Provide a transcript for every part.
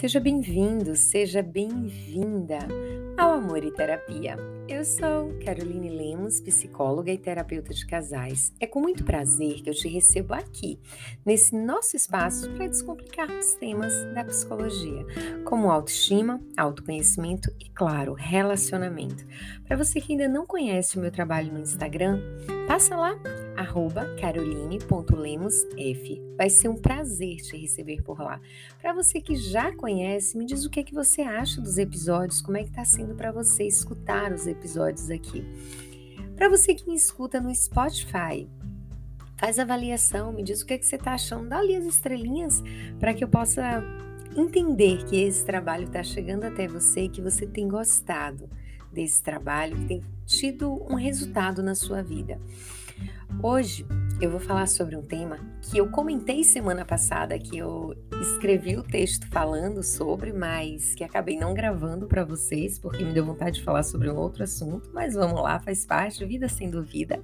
Seja bem-vindo, seja bem-vinda ao Amor e Terapia. Eu sou Caroline Lemos, psicóloga e terapeuta de casais. É com muito prazer que eu te recebo aqui, nesse nosso espaço para descomplicar os temas da psicologia, como autoestima, autoconhecimento e, claro, relacionamento. Para você que ainda não conhece o meu trabalho no Instagram, passa lá, caroline.lemosf. Vai ser um prazer te receber por lá. Para você que já conhece, me diz o que, é que você acha dos episódios, como é que está sendo para você escutar os episódios aqui. Para você que me escuta no Spotify, faz avaliação, me diz o que, é que você está achando, dá ali as estrelinhas para que eu possa entender que esse trabalho está chegando até você e que você tem gostado desse trabalho, que tem tido um resultado na sua vida. Hoje eu vou falar sobre um tema que eu comentei semana passada, que eu escrevi o texto falando sobre, mas que acabei não gravando para vocês, porque me deu vontade de falar sobre um outro assunto. Mas vamos lá, faz parte, vida sem dúvida,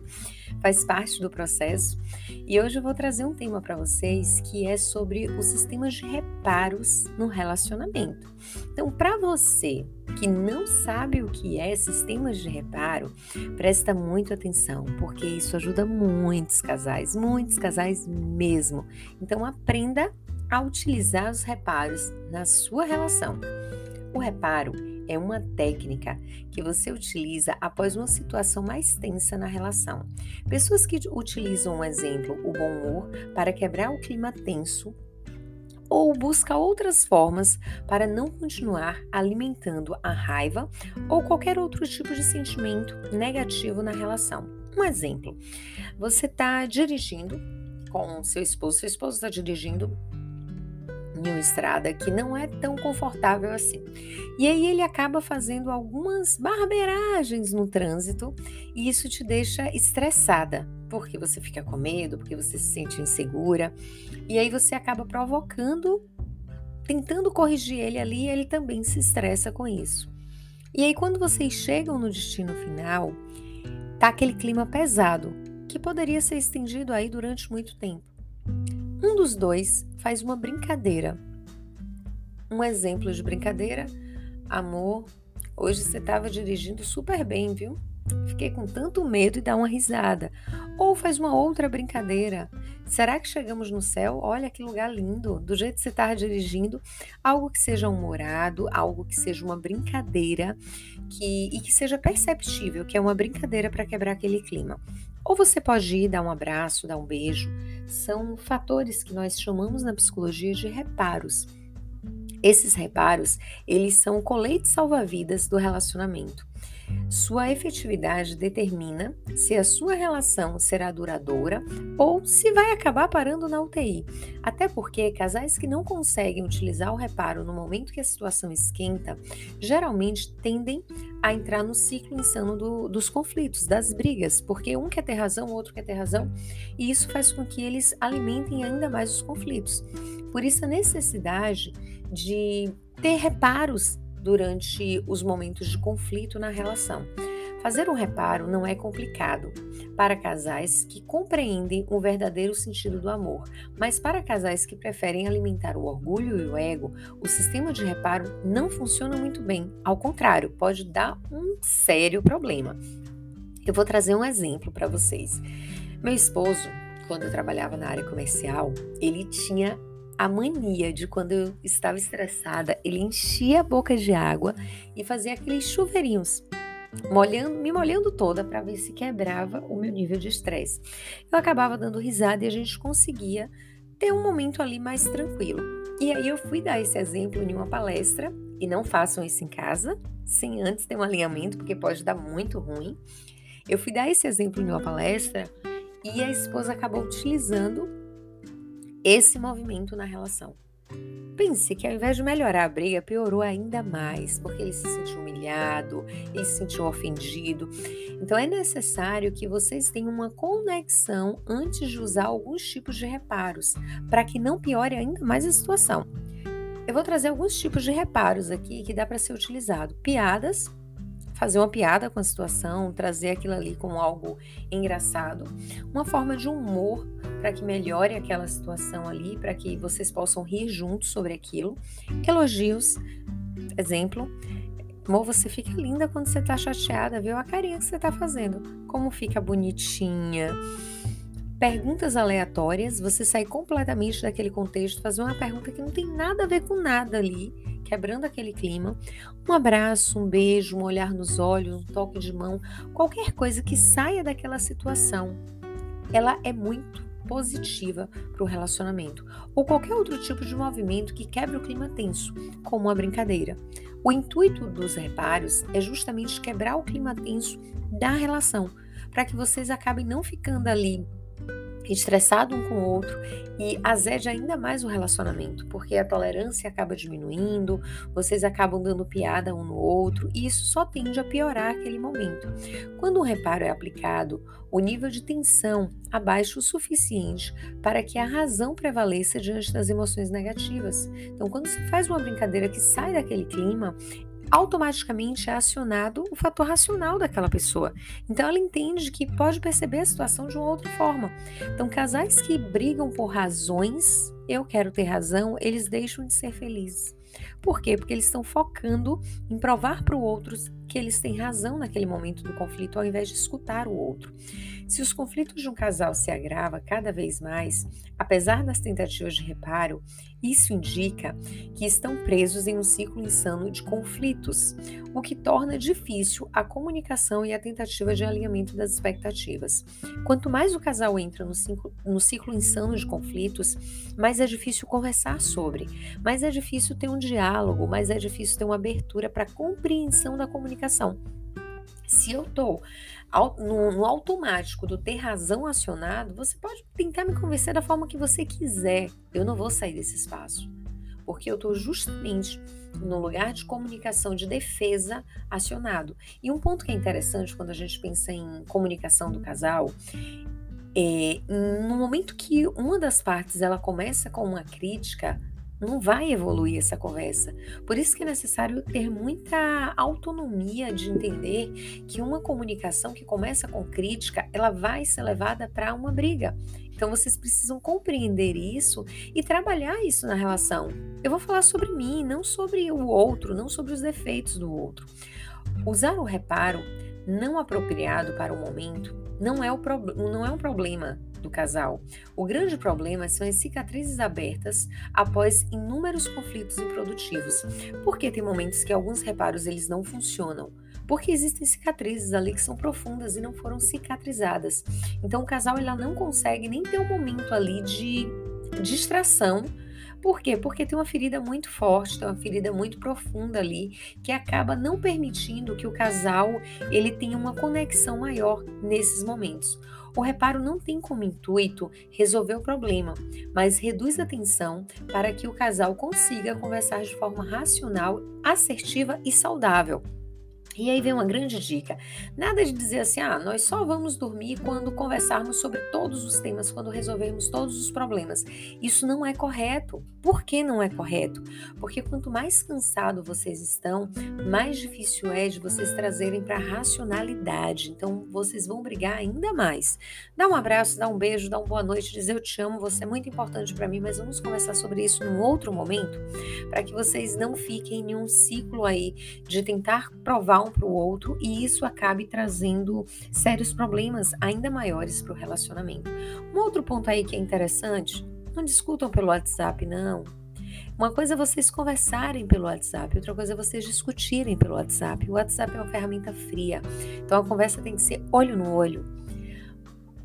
faz parte do processo. E hoje eu vou trazer um tema para vocês que é sobre os sistemas de reparos no relacionamento. Então, para você que não sabe o que é sistemas de reparo, presta muito atenção, porque isso ajuda muitos casais, muitos casais mesmo. Então aprenda a utilizar os reparos na sua relação. O reparo é uma técnica que você utiliza após uma situação mais tensa na relação. Pessoas que utilizam, um exemplo, o bom humor para quebrar o clima tenso ou busca outras formas para não continuar alimentando a raiva ou qualquer outro tipo de sentimento negativo na relação. Um exemplo: você está dirigindo com seu esposo, seu esposo está dirigindo em uma estrada que não é tão confortável assim. E aí ele acaba fazendo algumas barbeiragens no trânsito e isso te deixa estressada, porque você fica com medo, porque você se sente insegura, e aí você acaba provocando, tentando corrigir ele ali, e ele também se estressa com isso. E aí quando vocês chegam no destino final, tá aquele clima pesado, que poderia ser estendido aí durante muito tempo. Um dos dois faz uma brincadeira. Um exemplo de brincadeira, amor, hoje você estava dirigindo super bem, viu? Fiquei com tanto medo e dá uma risada. Ou faz uma outra brincadeira. Será que chegamos no céu? Olha que lugar lindo. Do jeito que você está dirigindo, algo que seja humorado, algo que seja uma brincadeira que, e que seja perceptível, que é uma brincadeira para quebrar aquele clima. Ou você pode ir dar um abraço, dar um beijo. São fatores que nós chamamos na psicologia de reparos. Esses reparos, eles são coletes salva-vidas do relacionamento. Sua efetividade determina se a sua relação será duradoura ou se vai acabar parando na UTI. Até porque casais que não conseguem utilizar o reparo no momento que a situação esquenta geralmente tendem a entrar no ciclo insano do, dos conflitos, das brigas, porque um quer ter razão, o outro quer ter razão, e isso faz com que eles alimentem ainda mais os conflitos. Por isso, a necessidade de ter reparos durante os momentos de conflito na relação. Fazer um reparo não é complicado para casais que compreendem o verdadeiro sentido do amor, mas para casais que preferem alimentar o orgulho e o ego, o sistema de reparo não funciona muito bem. Ao contrário, pode dar um sério problema. Eu vou trazer um exemplo para vocês. Meu esposo, quando eu trabalhava na área comercial, ele tinha a mania de quando eu estava estressada, ele enchia a boca de água e fazia aqueles chuveirinhos, molhando, me molhando toda para ver se quebrava o meu nível de estresse. Eu acabava dando risada e a gente conseguia ter um momento ali mais tranquilo. E aí eu fui dar esse exemplo em uma palestra e não façam isso em casa sem antes ter um alinhamento, porque pode dar muito ruim. Eu fui dar esse exemplo em uma palestra e a esposa acabou utilizando esse movimento na relação. Pense que ao invés de melhorar a briga, piorou ainda mais, porque ele se sentiu humilhado, ele se sentiu ofendido. Então é necessário que vocês tenham uma conexão antes de usar alguns tipos de reparos, para que não piore ainda mais a situação. Eu vou trazer alguns tipos de reparos aqui que dá para ser utilizado: piadas, fazer uma piada com a situação, trazer aquilo ali como algo engraçado, uma forma de humor para que melhore aquela situação ali, para que vocês possam rir juntos sobre aquilo. Elogios, exemplo, Amor, você fica linda quando você tá chateada, viu? A carinha que você tá fazendo. Como fica bonitinha. Perguntas aleatórias, você sai completamente daquele contexto, fazer uma pergunta que não tem nada a ver com nada ali, quebrando aquele clima. Um abraço, um beijo, um olhar nos olhos, um toque de mão, qualquer coisa que saia daquela situação. Ela é muito positiva para o relacionamento, ou qualquer outro tipo de movimento que quebre o clima tenso, como uma brincadeira. O intuito dos reparos é justamente quebrar o clima tenso da relação, para que vocês acabem não ficando ali estressado um com o outro e azede ainda mais o relacionamento, porque a tolerância acaba diminuindo, vocês acabam dando piada um no outro e isso só tende a piorar aquele momento. Quando um reparo é aplicado, o nível de tensão abaixa o suficiente para que a razão prevaleça diante das emoções negativas. Então, quando se faz uma brincadeira que sai daquele clima, automaticamente é acionado o fator racional daquela pessoa. Então ela entende que pode perceber a situação de uma outra forma. Então, casais que brigam por razões, eu quero ter razão, eles deixam de ser felizes. Por quê? Porque eles estão focando em provar para o outro que eles têm razão naquele momento do conflito, ao invés de escutar o outro. Se os conflitos de um casal se agravam cada vez mais, apesar das tentativas de reparo, isso indica que estão presos em um ciclo insano de conflitos, o que torna difícil a comunicação e a tentativa de alinhamento das expectativas. Quanto mais o casal entra no ciclo, no ciclo insano de conflitos, mais é difícil conversar sobre, mais é difícil ter um diálogo, mais é difícil ter uma abertura para compreensão da comunicação. Se eu estou no, no, automático do ter razão acionado, você pode tentar me convencer da forma que você quiser. Eu não vou sair desse espaço. Porque eu estou justamente no lugar de comunicação de defesa acionado. E um ponto que é interessante quando a gente pensa em comunicação do casal é no momento que uma das partes ela começa com uma crítica, não vai evoluir essa conversa. Por isso que é necessário ter muita autonomia de entender que uma comunicação que começa com crítica, ela vai ser levada para uma briga. Então vocês precisam compreender isso e trabalhar isso na relação. Eu vou falar sobre mim, não sobre o outro, não sobre os defeitos do outro. Usar o reparo não apropriado para o momento não é, o não é um problema do casal. O grande problema são as cicatrizes abertas após inúmeros conflitos improdutivos. Porque tem momentos que alguns reparos eles não funcionam. Porque existem cicatrizes ali que são profundas e não foram cicatrizadas. Então o casal ela não consegue nem ter um momento ali de distração por quê? Porque tem uma ferida muito forte, tem uma ferida muito profunda ali, que acaba não permitindo que o casal ele tenha uma conexão maior nesses momentos. O reparo não tem como intuito resolver o problema, mas reduz a tensão para que o casal consiga conversar de forma racional, assertiva e saudável. E aí vem uma grande dica. Nada de dizer assim, ah, nós só vamos dormir quando conversarmos sobre todos os temas, quando resolvermos todos os problemas. Isso não é correto. Por que não é correto? Porque quanto mais cansado vocês estão, mais difícil é de vocês trazerem para a racionalidade. Então, vocês vão brigar ainda mais. Dá um abraço, dá um beijo, dá uma boa noite, dizer eu te amo, você é muito importante para mim, mas vamos conversar sobre isso num outro momento, para que vocês não fiquem em um ciclo aí de tentar provar um para o outro e isso acabe trazendo sérios problemas ainda maiores para o relacionamento. Um outro ponto aí que é interessante: não discutam pelo WhatsApp, não. Uma coisa é vocês conversarem pelo WhatsApp, outra coisa é vocês discutirem pelo WhatsApp. O WhatsApp é uma ferramenta fria, então a conversa tem que ser olho no olho.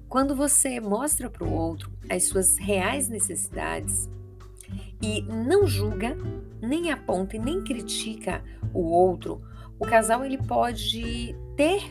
Quando você mostra para o outro as suas reais necessidades e não julga, nem aponta e nem critica o outro, o casal ele pode ter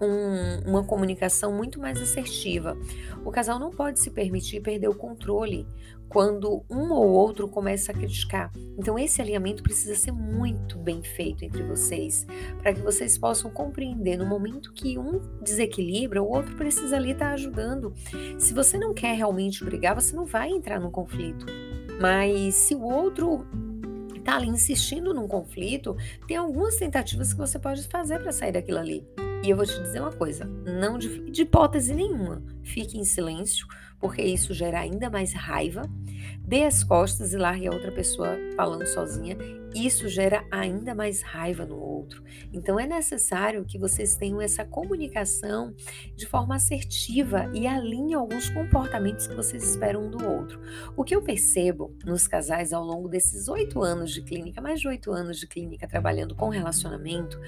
um, uma comunicação muito mais assertiva. O casal não pode se permitir perder o controle quando um ou outro começa a criticar. Então, esse alinhamento precisa ser muito bem feito entre vocês, para que vocês possam compreender no momento que um desequilibra, o outro precisa ali estar tá ajudando. Se você não quer realmente brigar, você não vai entrar no conflito. Mas se o outro está ali insistindo num conflito, tem algumas tentativas que você pode fazer para sair daquilo ali. E eu vou te dizer uma coisa: não de, de hipótese nenhuma, fique em silêncio, porque isso gera ainda mais raiva. Dê as costas e largue a outra pessoa falando sozinha isso gera ainda mais raiva no outro. Então é necessário que vocês tenham essa comunicação de forma assertiva e alinhem alguns comportamentos que vocês esperam um do outro. O que eu percebo nos casais ao longo desses oito anos de clínica, mais de oito anos de clínica trabalhando com relacionamento,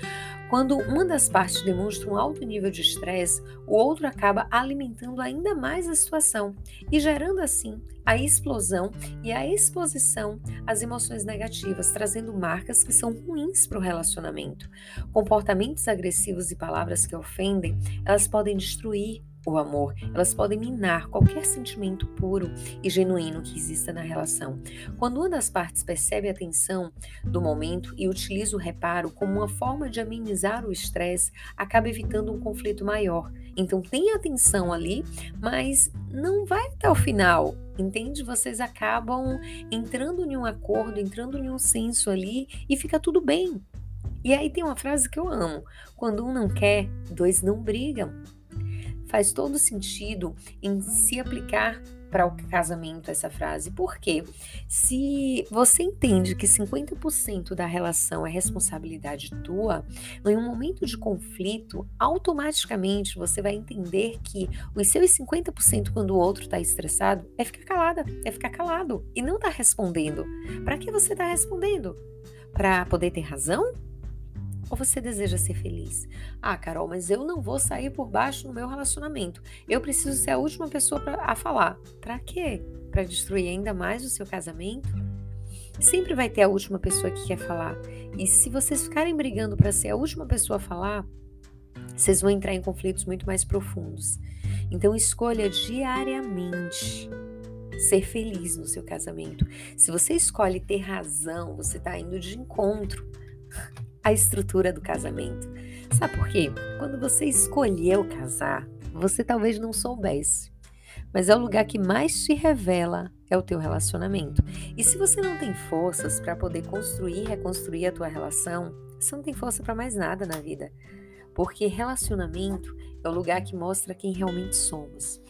quando uma das partes demonstra um alto nível de estresse, o outro acaba alimentando ainda mais a situação e gerando assim a explosão e a exposição às emoções negativas, trazendo marcas que são ruins para o relacionamento. Comportamentos agressivos e palavras que ofendem, elas podem destruir o amor, elas podem minar qualquer sentimento puro e genuíno que exista na relação. Quando uma das partes percebe a tensão do momento e utiliza o reparo como uma forma de amenizar o estresse, acaba evitando um conflito maior. Então tem atenção ali, mas não vai até o final. Entende? Vocês acabam entrando em um acordo, entrando em um senso ali e fica tudo bem. E aí tem uma frase que eu amo: quando um não quer, dois não brigam faz todo sentido em se aplicar para o casamento essa frase. Porque se você entende que 50% da relação é responsabilidade tua, em um momento de conflito, automaticamente você vai entender que os seus 50% quando o outro está estressado é ficar calada, é ficar calado e não tá respondendo. Para que você está respondendo? Para poder ter razão? Ou você deseja ser feliz? Ah, Carol, mas eu não vou sair por baixo no meu relacionamento. Eu preciso ser a última pessoa pra, a falar. Para quê? Para destruir ainda mais o seu casamento? Sempre vai ter a última pessoa que quer falar. E se vocês ficarem brigando para ser a última pessoa a falar, vocês vão entrar em conflitos muito mais profundos. Então escolha diariamente ser feliz no seu casamento. Se você escolhe ter razão, você está indo de encontro a estrutura do casamento. Sabe por quê? Quando você escolheu casar, você talvez não soubesse, mas é o lugar que mais te revela é o teu relacionamento. E se você não tem forças para poder construir e reconstruir a tua relação, você não tem força para mais nada na vida. Porque relacionamento é o lugar que mostra quem realmente somos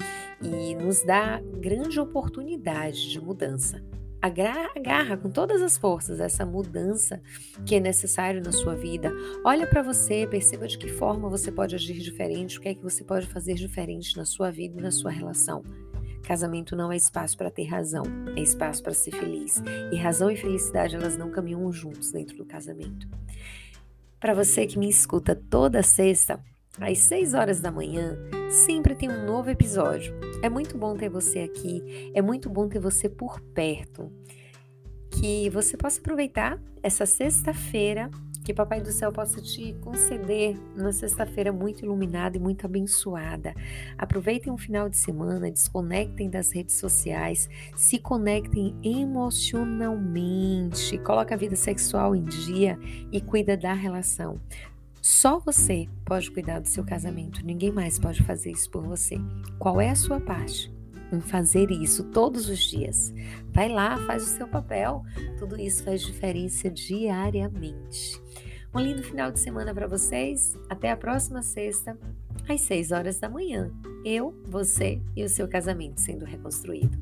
e nos dá grande oportunidade de mudança agarra com todas as forças essa mudança que é necessário na sua vida. Olha para você, perceba de que forma você pode agir diferente, o que é que você pode fazer diferente na sua vida e na sua relação. Casamento não é espaço para ter razão, é espaço para ser feliz. E razão e felicidade elas não caminham juntos dentro do casamento. Para você que me escuta toda sexta, às 6 horas da manhã, sempre tem um novo episódio. É muito bom ter você aqui, é muito bom ter você por perto. Que você possa aproveitar essa sexta-feira, que Papai do Céu possa te conceder uma sexta-feira muito iluminada e muito abençoada. Aproveitem um final de semana, desconectem das redes sociais, se conectem emocionalmente, coloca a vida sexual em dia e cuida da relação. Só você pode cuidar do seu casamento, ninguém mais pode fazer isso por você. Qual é a sua parte? Em fazer isso todos os dias. Vai lá, faz o seu papel. Tudo isso faz diferença diariamente. Um lindo final de semana para vocês. Até a próxima sexta, às 6 horas da manhã. Eu, você e o seu casamento sendo reconstruído.